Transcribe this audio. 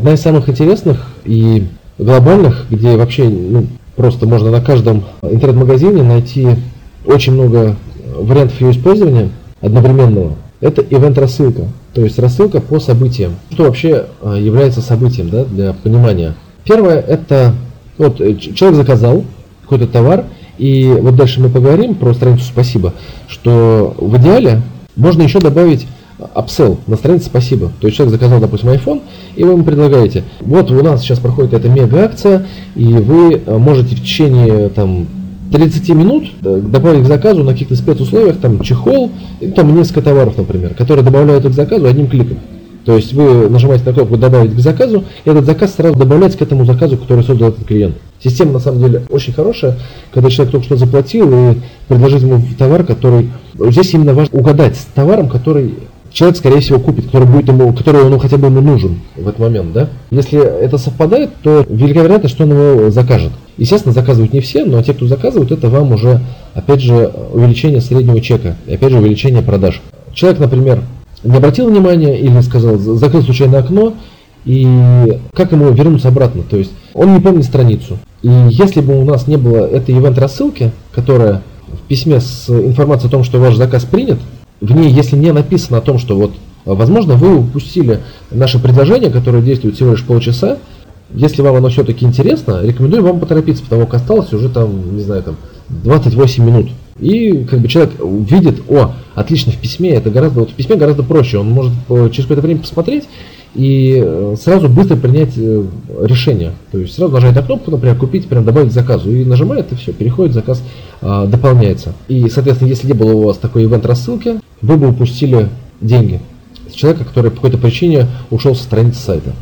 Одна из самых интересных и глобальных, где вообще ну, просто можно на каждом интернет-магазине найти очень много вариантов ее использования одновременного. Это ивент-рассылка, то есть рассылка по событиям. Что вообще а, является событием да, для понимания? Первое это вот э, человек заказал какой-то товар, и вот дальше мы поговорим про страницу «Спасибо», что в идеале можно еще добавить upsell на странице «Спасибо». То есть человек заказал, допустим, iPhone, и вы ему предлагаете, вот у нас сейчас проходит эта мега-акция, и вы э, можете в течение там, 30 минут э, добавить к заказу на каких-то спецусловиях, там чехол, там несколько товаров, например, которые добавляют к заказу одним кликом. То есть вы нажимаете на кнопку «Добавить к заказу», и этот заказ сразу добавляется к этому заказу, который создал этот клиент. Система на самом деле очень хорошая, когда человек только что заплатил и предложить ему товар, который... Здесь именно важно угадать с товаром, который человек, скорее всего, купит, который будет ему, который он хотя бы ему нужен в этот момент, да? Если это совпадает, то велика вероятность, что он его закажет. Естественно, заказывают не все, но те, кто заказывают, это вам уже, опять же, увеличение среднего чека, и опять же, увеличение продаж. Человек, например, не обратил внимания или сказал, закрыл случайно окно, и как ему вернуться обратно? То есть он не помнит страницу. И если бы у нас не было этой ивент-рассылки, которая в письме с информацией о том, что ваш заказ принят, в ней, если не написано о том, что вот, возможно, вы упустили наше предложение, которое действует всего лишь полчаса, если вам оно все-таки интересно, рекомендую вам поторопиться, потому как осталось уже там, не знаю, там 28 минут. И как бы человек видит, о, отлично в письме, это гораздо, вот в письме гораздо проще, он может через какое-то время посмотреть и э, сразу быстро принять э, решение. То есть сразу нажать на кнопку, например, купить, прям добавить к заказу, и нажимает, и все, переходит, заказ дополняется. И, соответственно, если не было у вас такой ивент рассылки, вы бы упустили деньги с человека, который по какой-то причине ушел со страницы сайта.